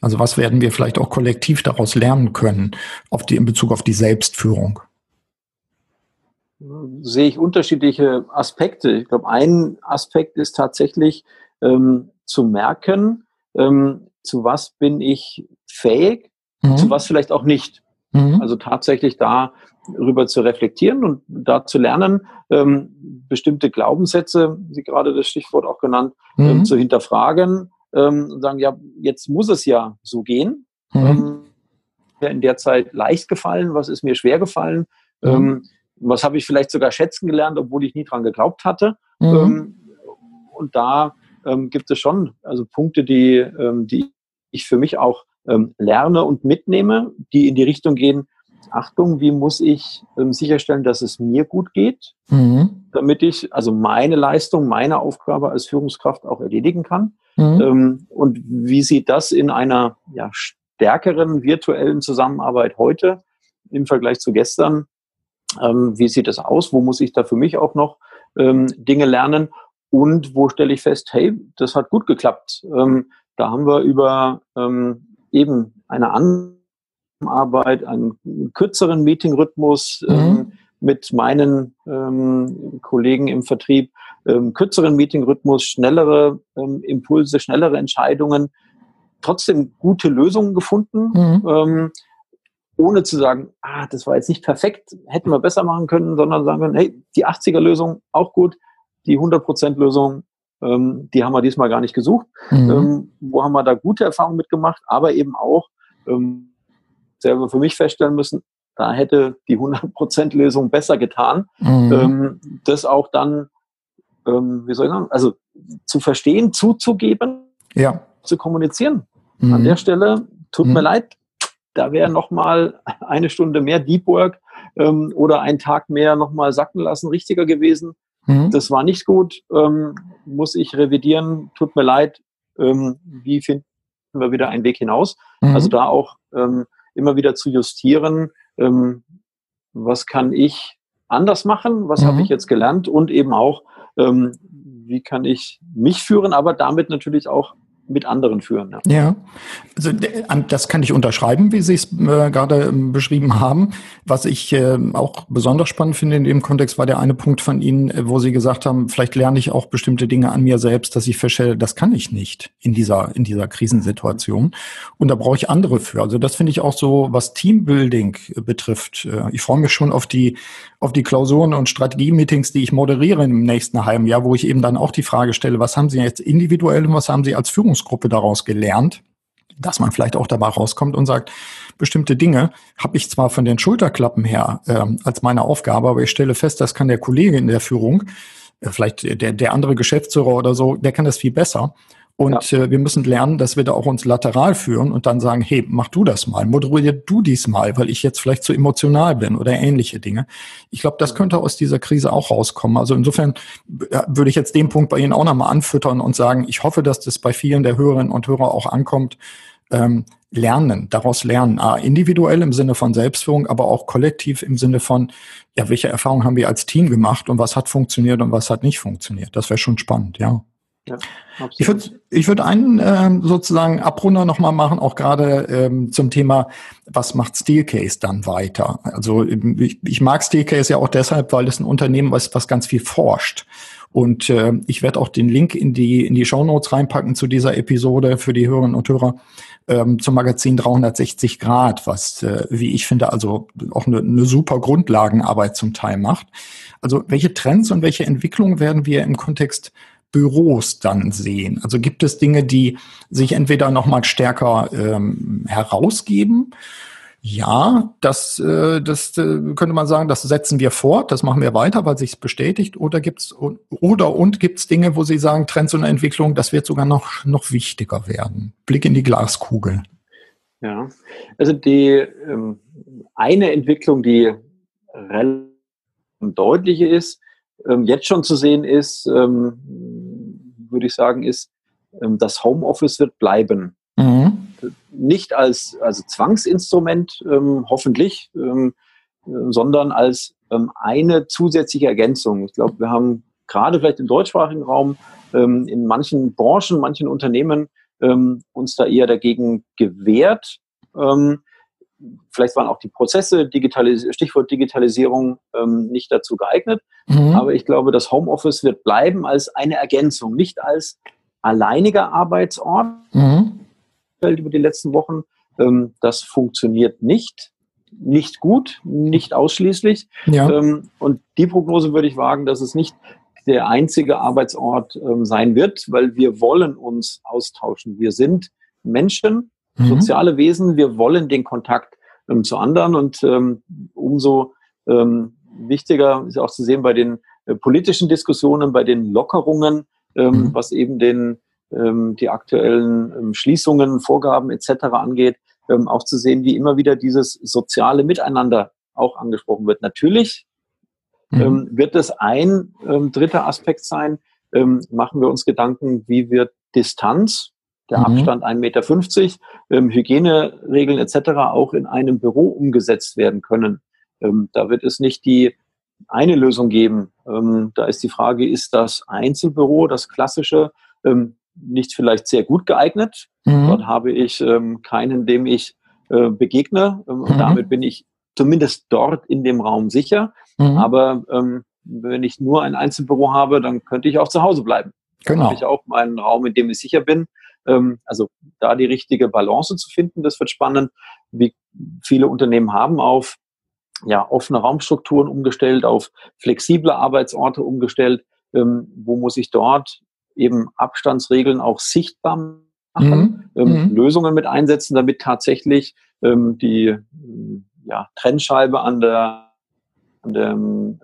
Also was werden wir vielleicht auch kollektiv daraus lernen können auf die, in Bezug auf die Selbstführung? Sehe ich unterschiedliche Aspekte. Ich glaube, ein Aspekt ist tatsächlich ähm, zu merken, ähm, zu was bin ich fähig, mhm. zu was vielleicht auch nicht. Mhm. Also tatsächlich darüber zu reflektieren und da zu lernen, ähm, bestimmte Glaubenssätze, Sie gerade das Stichwort auch genannt, ähm, mhm. ähm, zu hinterfragen ähm, und sagen, ja, jetzt muss es ja so gehen. Mhm. Ähm, in der Zeit leicht gefallen, was ist mir schwer gefallen, mhm. ähm, was habe ich vielleicht sogar schätzen gelernt, obwohl ich nie dran geglaubt hatte. Mhm. Und da gibt es schon also Punkte, die, die ich für mich auch lerne und mitnehme, die in die Richtung gehen, Achtung, wie muss ich ähm, sicherstellen, dass es mir gut geht, mhm. damit ich also meine Leistung, meine Aufgabe als Führungskraft auch erledigen kann. Mhm. Ähm, und wie sieht das in einer ja, stärkeren virtuellen Zusammenarbeit heute im Vergleich zu gestern Ähm, wie sieht das aus? Wo muss ich da für mich auch noch ähm, Dinge lernen? Und wo stelle ich fest, hey, das hat gut geklappt. Ähm, da haben wir über ähm, eben eine Anarbeit, einen kürzeren Meetingrhythmus mhm. ähm, mit meinen ähm, Kollegen im Vertrieb, ähm, kürzeren Meetingrhythmus, schnellere ähm, Impulse, schnellere Entscheidungen, trotzdem gute Lösungen gefunden. Mhm. Ähm, ohne zu sagen, ah, das war jetzt nicht perfekt, hätten wir besser machen können, sondern sagen können, hey, die 80er-Lösung auch gut, die 100%-Lösung, ähm, die haben wir diesmal gar nicht gesucht. Mhm. Ähm, wo haben wir da gute Erfahrungen mitgemacht, aber eben auch ähm, selber für mich feststellen müssen, da hätte die 100%-Lösung besser getan. Mhm. Ähm, das auch dann, ähm, wie soll ich sagen, also zu verstehen, zuzugeben, ja. zu kommunizieren. Mhm. An der Stelle, tut mir mhm. leid, da wäre nochmal eine Stunde mehr Deep Work ähm, oder ein Tag mehr nochmal sacken lassen richtiger gewesen. Mhm. Das war nicht gut, ähm, muss ich revidieren, tut mir leid. Ähm, wie finden wir wieder einen Weg hinaus? Mhm. Also da auch ähm, immer wieder zu justieren, ähm, was kann ich anders machen, was mhm. habe ich jetzt gelernt und eben auch, ähm, wie kann ich mich führen, aber damit natürlich auch mit anderen führen. Ja, ja. Also, das kann ich unterschreiben, wie Sie es äh, gerade ähm, beschrieben haben. Was ich äh, auch besonders spannend finde in dem Kontext war der eine Punkt von Ihnen, äh, wo Sie gesagt haben, vielleicht lerne ich auch bestimmte Dinge an mir selbst, dass ich feststelle, das kann ich nicht in dieser, in dieser Krisensituation. Und da brauche ich andere für. Also das finde ich auch so, was Teambuilding betrifft. Äh, ich freue mich schon auf die, auf die Klausuren und Strategie-Meetings, die ich moderiere im nächsten halben Jahr, wo ich eben dann auch die Frage stelle, was haben Sie jetzt individuell und was haben Sie als Führungs Führungsgruppe daraus gelernt, dass man vielleicht auch dabei rauskommt und sagt, bestimmte Dinge habe ich zwar von den Schulterklappen her äh, als meine Aufgabe, aber ich stelle fest, das kann der Kollege in der Führung, äh, vielleicht der, der andere Geschäftsführer oder so, der kann das viel besser. Und ja. äh, wir müssen lernen, dass wir da auch uns lateral führen und dann sagen, hey, mach du das mal, moderier du dies mal, weil ich jetzt vielleicht zu emotional bin oder ähnliche Dinge. Ich glaube, das könnte aus dieser Krise auch rauskommen. Also insofern äh, würde ich jetzt den Punkt bei Ihnen auch nochmal anfüttern und sagen, ich hoffe, dass das bei vielen der Hörerinnen und Hörer auch ankommt. Ähm, lernen, daraus lernen, ah, individuell im Sinne von Selbstführung, aber auch kollektiv im Sinne von, ja, welche Erfahrungen haben wir als Team gemacht und was hat funktioniert und was hat nicht funktioniert. Das wäre schon spannend, ja. Ja, ich würde ich würd einen ähm, sozusagen Abrunder nochmal machen, auch gerade ähm, zum Thema, was macht Steelcase dann weiter? Also ich, ich mag Steelcase ja auch deshalb, weil es ein Unternehmen ist, was ganz viel forscht. Und äh, ich werde auch den Link in die, in die Show Notes reinpacken zu dieser Episode für die Hörerinnen und Hörer ähm, zum Magazin 360 Grad, was, äh, wie ich finde, also auch eine, eine super Grundlagenarbeit zum Teil macht. Also welche Trends und welche Entwicklungen werden wir im Kontext Büros dann sehen? Also gibt es Dinge, die sich entweder nochmal stärker ähm, herausgeben? Ja, das, äh, das äh, könnte man sagen, das setzen wir fort, das machen wir weiter, weil sich bestätigt. Oder gibt's oder und gibt's Dinge, wo Sie sagen, Trends und Entwicklung, das wird sogar noch noch wichtiger werden. Blick in die Glaskugel. Ja, also die ähm, eine Entwicklung, die relativ deutlich ist, ähm, jetzt schon zu sehen ist, ähm, würde ich sagen, ist, ähm, das Homeoffice wird bleiben. Mhm. Nicht als, als Zwangsinstrument, ähm, hoffentlich, ähm, sondern als ähm, eine zusätzliche Ergänzung. Ich glaube, wir haben gerade vielleicht im deutschsprachigen Raum ähm, in manchen Branchen, manchen Unternehmen ähm, uns da eher dagegen gewehrt. Vielleicht waren auch die Prozesse, Digitalis Stichwort Digitalisierung, ähm, nicht dazu geeignet. Mhm. Aber ich glaube, das Homeoffice wird bleiben als eine Ergänzung, nicht als alleiniger Arbeitsort. Mhm. Über die letzten Wochen. Ähm, das funktioniert nicht. Nicht gut, nicht ausschließlich. Ja. Ähm, und die Prognose würde ich wagen, dass es nicht der einzige Arbeitsort ähm, sein wird, weil wir wollen uns austauschen. Wir sind Menschen, mhm. soziale Wesen, wir wollen den Kontakt ähm, zu anderen und ähm, umso ähm, wichtiger ist auch zu sehen bei den äh, politischen Diskussionen, bei den Lockerungen, ähm, mhm. was eben den, ähm, die aktuellen ähm, Schließungen, Vorgaben etc. angeht, auch zu sehen, wie immer wieder dieses soziale Miteinander auch angesprochen wird. Natürlich mhm. wird es ein dritter Aspekt sein, machen wir uns Gedanken, wie wird Distanz der mhm. Abstand 1,50 Meter, ähm, Hygieneregeln etc. auch in einem Büro umgesetzt werden können. Ähm, da wird es nicht die eine Lösung geben. Ähm, da ist die Frage, ist das Einzelbüro, das klassische, ähm, nicht vielleicht sehr gut geeignet? Mhm. Dort habe ich ähm, keinen, dem ich äh, begegne. Ähm, mhm. damit bin ich zumindest dort in dem Raum sicher. Mhm. Aber ähm, wenn ich nur ein Einzelbüro habe, dann könnte ich auch zu Hause bleiben. Genau. Dann habe ich auch meinen Raum, in dem ich sicher bin. Ähm, also da die richtige Balance zu finden, das wird spannend. Wie viele Unternehmen haben auf ja, offene Raumstrukturen umgestellt, auf flexible Arbeitsorte umgestellt. Ähm, wo muss ich dort eben Abstandsregeln auch sichtbar machen, mhm. Ähm, mhm. Lösungen mit einsetzen, damit tatsächlich ähm, die ja, Trennscheibe an der, an der ähm,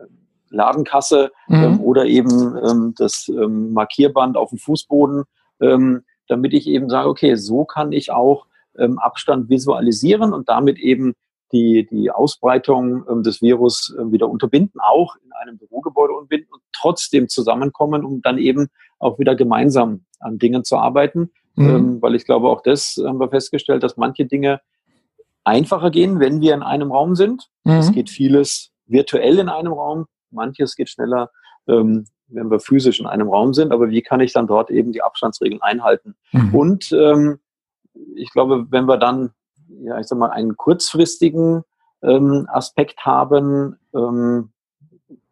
Ladenkasse mhm. ähm, oder eben das Markierband auf dem Fußboden, ähm, damit ich eben sage, okay, so kann ich auch ähm, Abstand visualisieren und damit eben die, die Ausbreitung ähm, des Virus äh, wieder unterbinden, auch in einem Bürogebäude unterbinden und trotzdem zusammenkommen, um dann eben auch wieder gemeinsam an Dingen zu arbeiten. Mhm. Ähm, weil ich glaube, auch das haben wir festgestellt, dass manche Dinge einfacher gehen, wenn wir in einem Raum sind. Mhm. Es geht vieles virtuell in einem Raum, manches geht schneller, ähm, wenn wir physisch in einem Raum sind. Aber wie kann ich dann dort eben die Abstandsregeln einhalten? Mhm. Und ähm, ich glaube, wenn wir dann, ja, ich sag mal, einen kurzfristigen ähm, Aspekt haben, ähm,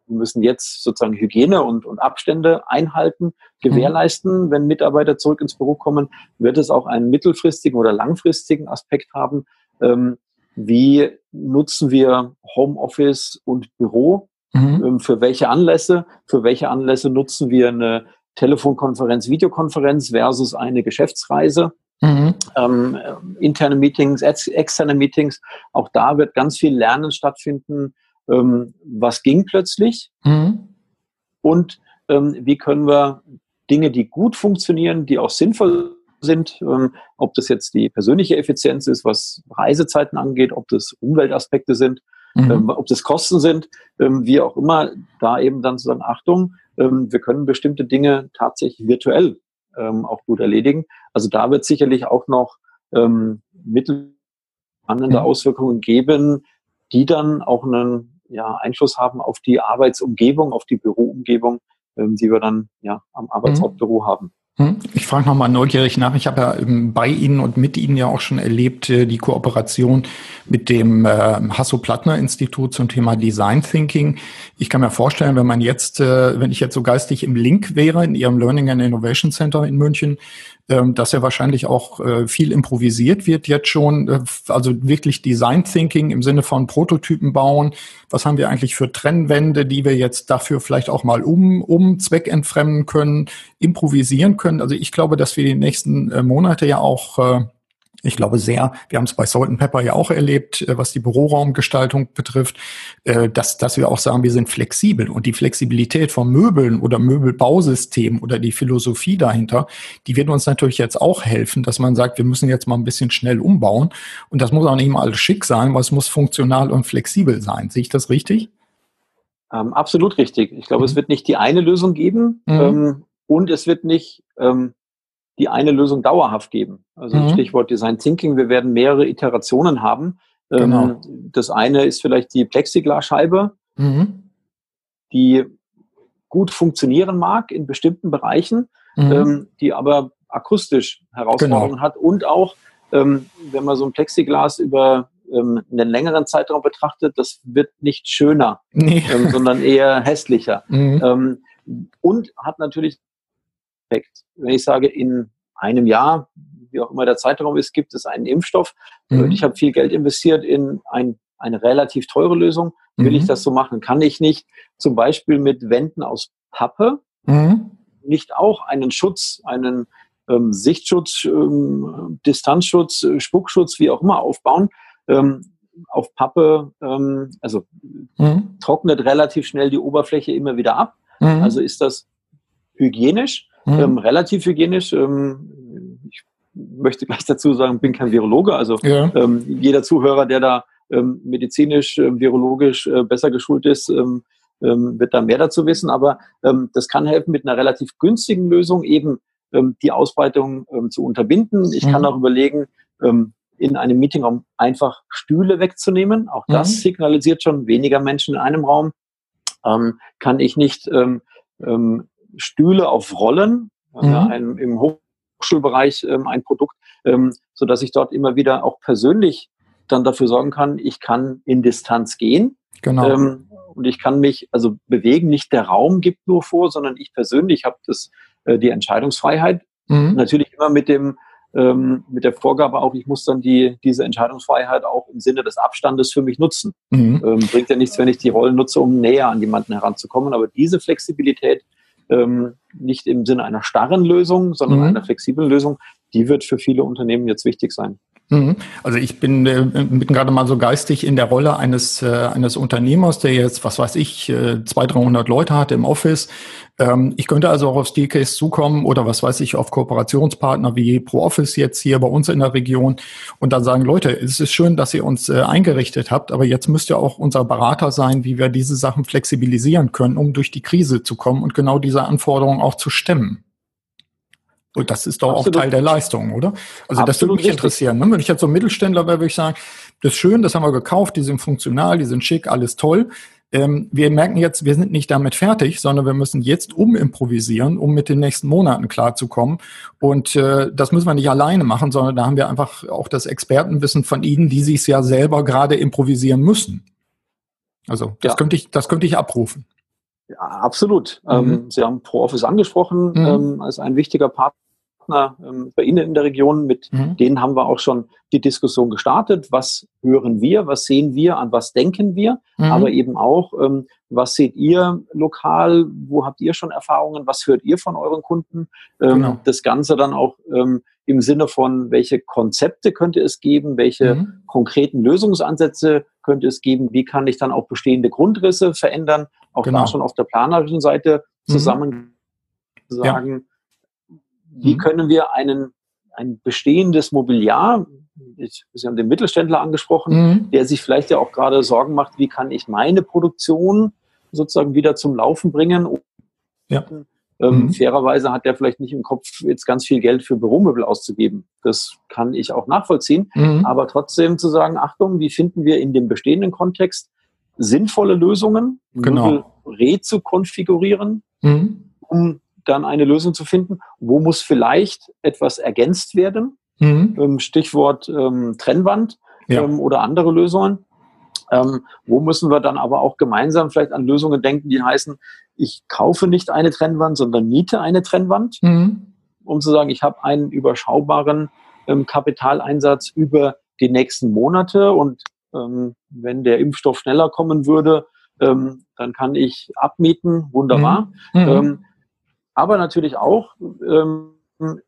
wir müssen jetzt sozusagen Hygiene und, und Abstände einhalten, gewährleisten. Mhm. Wenn Mitarbeiter zurück ins Büro kommen, wird es auch einen mittelfristigen oder langfristigen Aspekt haben. Ähm, wie nutzen wir Homeoffice und Büro? Mhm. Ähm, für welche Anlässe? Für welche Anlässe nutzen wir eine Telefonkonferenz, Videokonferenz versus eine Geschäftsreise? Mhm. Ähm, interne Meetings, ex externe Meetings. Auch da wird ganz viel Lernen stattfinden. Ähm, was ging plötzlich? Mhm. Und ähm, wie können wir Dinge, die gut funktionieren, die auch sinnvoll sind, ähm, ob das jetzt die persönliche Effizienz ist, was Reisezeiten angeht, ob das Umweltaspekte sind, mhm. ähm, ob das Kosten sind, ähm, wie auch immer, da eben dann zu sagen, Achtung, ähm, wir können bestimmte Dinge tatsächlich virtuell ähm, auch gut erledigen. Also da wird sicherlich auch noch ähm, mittelspannende mhm. Auswirkungen geben, die dann auch einen ja, Einfluss haben auf die Arbeitsumgebung, auf die Büroumgebung, ähm, die wir dann ja am Arbeitshauptbüro mhm. haben. Hm? Ich frage nochmal neugierig nach. Ich habe ja bei Ihnen und mit Ihnen ja auch schon erlebt, äh, die Kooperation mit dem äh, Hasso-Plattner-Institut zum Thema Design Thinking. Ich kann mir vorstellen, wenn man jetzt, äh, wenn ich jetzt so geistig im Link wäre in Ihrem Learning and Innovation Center in München, ähm, dass ja wahrscheinlich auch äh, viel improvisiert wird jetzt schon. Äh, also wirklich Design Thinking im Sinne von Prototypen bauen. Was haben wir eigentlich für Trennwände, die wir jetzt dafür vielleicht auch mal um, um Zweck entfremden können, improvisieren können? Also ich glaube, dass wir die nächsten äh, Monate ja auch ich glaube sehr, wir haben es bei Salt Pepper ja auch erlebt, äh, was die Büroraumgestaltung betrifft, äh, dass, dass wir auch sagen, wir sind flexibel und die Flexibilität von Möbeln oder Möbelbausystemen oder die Philosophie dahinter, die wird uns natürlich jetzt auch helfen, dass man sagt, wir müssen jetzt mal ein bisschen schnell umbauen und das muss auch nicht mal alles schick sein, weil es muss funktional und flexibel sein. Sehe ich das richtig? Ähm, absolut richtig. Ich glaube, mhm. es wird nicht die eine Lösung geben mhm. ähm, und es wird nicht ähm, die eine Lösung dauerhaft geben. Also mhm. Stichwort Design Thinking, wir werden mehrere Iterationen haben. Ähm, genau. das eine ist vielleicht die Plexiglasscheibe, mhm. die gut funktionieren mag in bestimmten Bereichen, mhm. ähm, die aber akustisch Herausforderungen genau. hat und auch, ähm, wenn man so ein Plexiglas über einen längeren Zeitraum betrachtet, das wird nicht schöner, nee. sondern eher hässlicher. Mhm. Und hat natürlich Effekt. Wenn ich sage, in einem Jahr, wie auch immer der Zeitraum ist, gibt es einen Impfstoff. Mhm. Ich habe viel Geld investiert in ein, eine relativ teure Lösung. Will mhm. ich das so machen? Kann ich nicht zum Beispiel mit Wänden aus Pappe mhm. nicht auch einen Schutz, einen ähm, Sichtschutz, ähm, Distanzschutz, äh, Spuckschutz, wie auch immer aufbauen? Ähm, auf Pappe, ähm, also mhm. trocknet relativ schnell die Oberfläche immer wieder ab. Mhm. Also ist das hygienisch mhm. ähm, relativ hygienisch. Ähm, ich möchte gleich dazu sagen, bin kein Virologe, also ja. ähm, jeder Zuhörer, der da ähm, medizinisch, äh, virologisch äh, besser geschult ist, ähm, ähm, wird da mehr dazu wissen. Aber das kann helfen, mit einer relativ günstigen Lösung eben die Ausbreitung zu unterbinden. Ich mhm. kann auch überlegen, in einem Meetingraum einfach Stühle wegzunehmen. Auch das mhm. signalisiert schon weniger Menschen in einem Raum. Kann ich nicht ähm, Stühle auf Rollen, mhm. ja, ein, im Hochschulbereich ähm, ein Produkt, ähm, so dass ich dort immer wieder auch persönlich dann dafür sorgen kann, ich kann in Distanz gehen. Genau. Ähm, und ich kann mich also bewegen. Nicht der Raum gibt nur vor, sondern ich persönlich habe das äh, die Entscheidungsfreiheit. Mhm. Natürlich immer mit dem ähm, mit der Vorgabe auch, ich muss dann die, diese Entscheidungsfreiheit auch im Sinne des Abstandes für mich nutzen. Mhm. Ähm, bringt ja nichts, wenn ich die Rollen nutze, um näher an jemanden heranzukommen. Aber diese Flexibilität, ähm, nicht im Sinne einer starren Lösung, sondern mhm. einer flexiblen Lösung, die wird für viele Unternehmen jetzt wichtig sein. Mhm. Also ich bin, äh, bin gerade mal so geistig in der Rolle eines, äh, eines Unternehmers, der jetzt, was weiß ich, äh, 200, 300 Leute hat im Office. Ähm, ich könnte also auch auf Steelcase zukommen oder was weiß ich, auf Kooperationspartner wie ProOffice jetzt hier bei uns in der Region und dann sagen, Leute, es ist schön, dass ihr uns äh, eingerichtet habt, aber jetzt müsst ihr auch unser Berater sein, wie wir diese Sachen flexibilisieren können, um durch die Krise zu kommen und genau diese Anforderungen auch zu stemmen. Und das ist doch Absolut. auch Teil der Leistung, oder? Also Absolut das würde mich richtig. interessieren. Ne? Wenn ich jetzt so ein Mittelständler wäre, würde ich sagen, das ist schön, das haben wir gekauft, die sind funktional, die sind schick, alles toll. Ähm, wir merken jetzt, wir sind nicht damit fertig, sondern wir müssen jetzt umimprovisieren, um mit den nächsten Monaten klarzukommen. Und äh, das müssen wir nicht alleine machen, sondern da haben wir einfach auch das Expertenwissen von Ihnen, die sich ja selber gerade improvisieren müssen. Also das ja. könnte ich, das könnte ich abrufen. Ja, absolut. Mhm. Ähm, Sie haben ProOffice angesprochen mhm. ähm, als ein wichtiger Partner Partner ähm, bei Ihnen in der Region, mit mhm. denen haben wir auch schon die Diskussion gestartet. Was hören wir, was sehen wir, an was denken wir, mhm. aber eben auch, ähm, was seht ihr lokal, wo habt ihr schon Erfahrungen, was hört ihr von euren Kunden? Ähm, genau. Das Ganze dann auch ähm, im Sinne von, welche Konzepte könnte es geben, welche mhm. konkreten Lösungsansätze könnte es geben, wie kann ich dann auch bestehende Grundrisse verändern, auch genau. da schon auf der planerischen Seite mhm. zusammen sagen, ja wie mhm. können wir einen, ein bestehendes Mobiliar, ich, Sie haben den Mittelständler angesprochen, mhm. der sich vielleicht ja auch gerade Sorgen macht, wie kann ich meine Produktion sozusagen wieder zum Laufen bringen? Ja. Ähm, mhm. Fairerweise hat der vielleicht nicht im Kopf, jetzt ganz viel Geld für Büromöbel auszugeben. Das kann ich auch nachvollziehen. Mhm. Aber trotzdem zu sagen, Achtung, wie finden wir in dem bestehenden Kontext sinnvolle Lösungen, genau. Möbel re zu konfigurieren, mhm. um dann eine Lösung zu finden. Wo muss vielleicht etwas ergänzt werden? Mhm. Ähm, Stichwort ähm, Trennwand ja. ähm, oder andere Lösungen. Ähm, wo müssen wir dann aber auch gemeinsam vielleicht an Lösungen denken, die heißen, ich kaufe nicht eine Trennwand, sondern miete eine Trennwand, mhm. um zu sagen, ich habe einen überschaubaren ähm, Kapitaleinsatz über die nächsten Monate und ähm, wenn der Impfstoff schneller kommen würde, dann kann ich abmieten, wunderbar. Mhm. Aber natürlich auch ähm,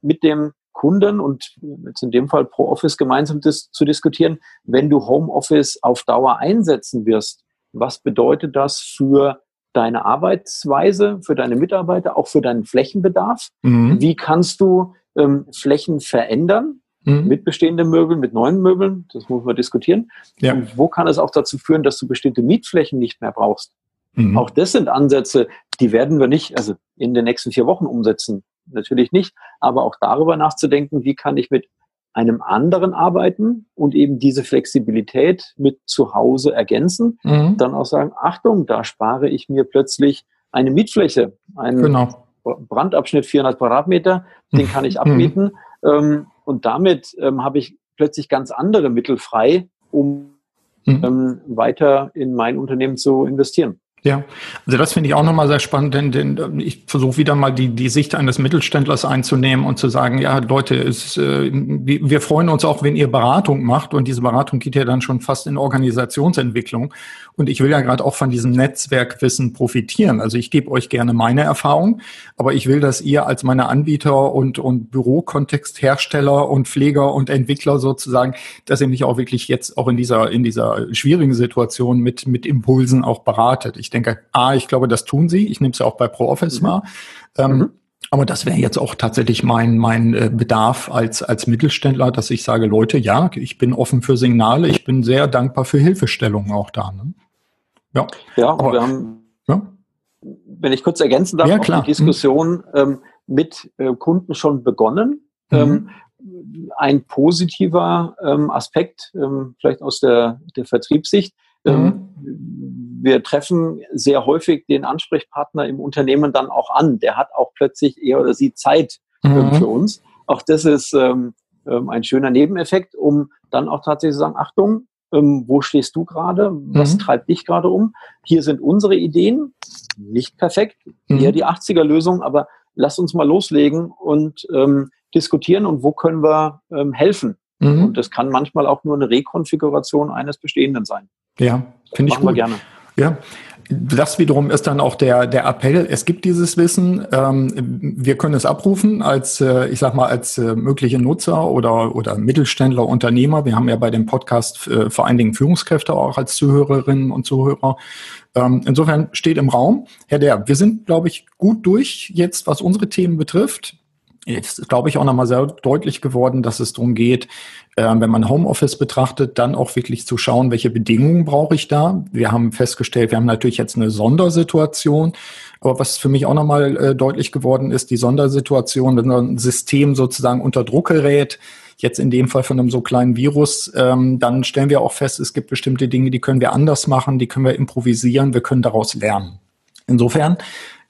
mit dem Kunden und jetzt in dem Fall pro Office gemeinsam dis zu diskutieren, wenn du Homeoffice auf Dauer einsetzen wirst, was bedeutet das für deine Arbeitsweise, für deine Mitarbeiter, auch für deinen Flächenbedarf? Mhm. Wie kannst du ähm, Flächen verändern? Mhm. Mit bestehenden Möbeln, mit neuen Möbeln, das muss man diskutieren. Ja. Und wo kann es auch dazu führen, dass du bestimmte Mietflächen nicht mehr brauchst? Mhm. Auch das sind Ansätze, die werden wir nicht, also in den nächsten vier Wochen umsetzen. Natürlich nicht, aber auch darüber nachzudenken, wie kann ich mit einem anderen arbeiten und eben diese Flexibilität mit zu Hause ergänzen. Mhm. Dann auch sagen, Achtung, da spare ich mir plötzlich eine Mietfläche, einen genau. Brandabschnitt 400 Quadratmeter, den kann ich mhm. abmieten. Mhm. und damit ähm, habe ich plötzlich ganz andere Mittel frei, um mhm. ähm, weiter in mein Unternehmen zu investieren. Ja, also das finde ich auch nochmal sehr spannend, denn, denn ich versuche wieder mal die, die Sicht eines Mittelständlers einzunehmen und zu sagen, ja, Leute, es, äh, wir freuen uns auch, wenn ihr Beratung macht und diese Beratung geht ja dann schon fast in Organisationsentwicklung und ich will ja gerade auch von diesem Netzwerkwissen profitieren. Also ich gebe euch gerne meine Erfahrung, aber ich will, dass ihr als meine Anbieter und, und Bürokontexthersteller und Pfleger und Entwickler sozusagen, dass ihr mich auch wirklich jetzt auch in dieser, in dieser schwierigen Situation mit, mit Impulsen auch beratet. Ich ich denke, A, ich glaube, das tun sie. Ich nehme es ja auch bei ProOffice mhm. wahr. Ähm, mhm. Aber das wäre jetzt auch tatsächlich mein, mein äh, Bedarf als, als Mittelständler, dass ich sage, Leute, ja, ich bin offen für Signale, ich bin sehr dankbar für Hilfestellungen auch da. Ne? Ja, ja aber, wir haben, ja? wenn ich kurz ergänzen darf, ja, klar. die Diskussion mhm. ähm, mit äh, Kunden schon begonnen. Mhm. Ähm, ein positiver ähm, Aspekt, ähm, vielleicht aus der, der Vertriebssicht. Ähm, mhm. Wir treffen sehr häufig den Ansprechpartner im Unternehmen dann auch an. Der hat auch plötzlich er oder sie Zeit ähm, mhm. für uns. Auch das ist ähm, ähm, ein schöner Nebeneffekt, um dann auch tatsächlich zu sagen, Achtung, ähm, wo stehst du gerade? Was mhm. treibt dich gerade um? Hier sind unsere Ideen, nicht perfekt, mhm. eher die 80er-Lösung, aber lass uns mal loslegen und ähm, diskutieren und wo können wir ähm, helfen. Mhm. Und das kann manchmal auch nur eine Rekonfiguration eines Bestehenden sein. Ja, finde ich gut. Wir gerne. Ja, das wiederum ist dann auch der, der Appell. Es gibt dieses Wissen. Ähm, wir können es abrufen als, äh, ich sag mal, als äh, mögliche Nutzer oder, oder Mittelständler, Unternehmer. Wir haben ja bei dem Podcast äh, vor allen Dingen Führungskräfte auch als Zuhörerinnen und Zuhörer. Ähm, insofern steht im Raum, Herr Der, wir sind, glaube ich, gut durch jetzt, was unsere Themen betrifft. Jetzt ist, glaube ich, auch nochmal sehr deutlich geworden, dass es darum geht, äh, wenn man Homeoffice betrachtet, dann auch wirklich zu schauen, welche Bedingungen brauche ich da. Wir haben festgestellt, wir haben natürlich jetzt eine Sondersituation. Aber was für mich auch nochmal äh, deutlich geworden ist, die Sondersituation, wenn ein System sozusagen unter Druck gerät, jetzt in dem Fall von einem so kleinen Virus, ähm, dann stellen wir auch fest, es gibt bestimmte Dinge, die können wir anders machen, die können wir improvisieren, wir können daraus lernen. Insofern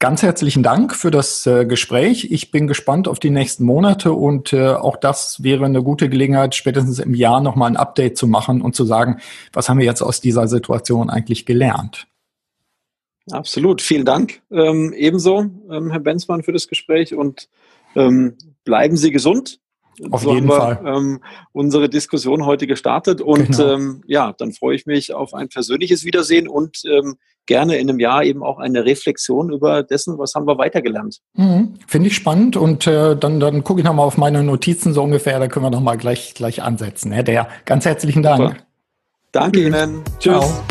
Ganz herzlichen Dank für das äh, Gespräch. Ich bin gespannt auf die nächsten Monate und äh, auch das wäre eine gute Gelegenheit, spätestens im Jahr nochmal ein Update zu machen und zu sagen, was haben wir jetzt aus dieser Situation eigentlich gelernt. Absolut, vielen Dank. Ähm, ebenso, ähm, Herr Benzmann, für das Gespräch und ähm, bleiben Sie gesund. Auf so jeden wir, Fall. Ähm, unsere Diskussion heute gestartet und genau. ähm, ja, dann freue ich mich auf ein persönliches Wiedersehen und ähm, gerne in einem Jahr eben auch eine Reflexion über dessen, was haben wir weitergelernt. Mhm. Finde ich spannend und äh, dann, dann gucke ich nochmal auf meine Notizen so ungefähr, da können wir nochmal gleich, gleich ansetzen. Herr Der, ganz herzlichen Dank. Super. Danke Ihnen. Tschüss. Ciao.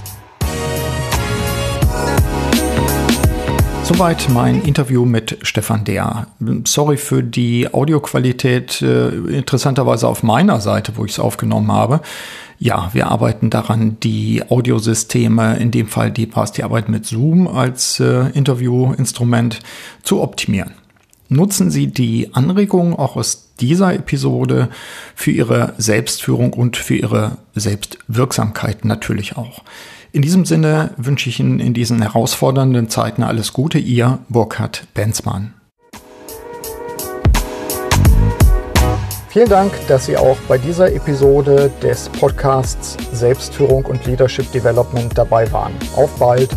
Soweit mein Interview mit Stefan Deer. Sorry für die Audioqualität, äh, interessanterweise auf meiner Seite, wo ich es aufgenommen habe. Ja, wir arbeiten daran, die Audiosysteme, in dem Fall die Pass, die Arbeit mit Zoom als äh, Interviewinstrument zu optimieren. Nutzen Sie die Anregungen auch aus dieser Episode für Ihre Selbstführung und für Ihre Selbstwirksamkeit natürlich auch. In diesem Sinne wünsche ich Ihnen in diesen herausfordernden Zeiten alles Gute, Ihr Burkhard Benzmann. Vielen Dank, dass Sie auch bei dieser Episode des Podcasts Selbstführung und Leadership Development dabei waren. Auf bald!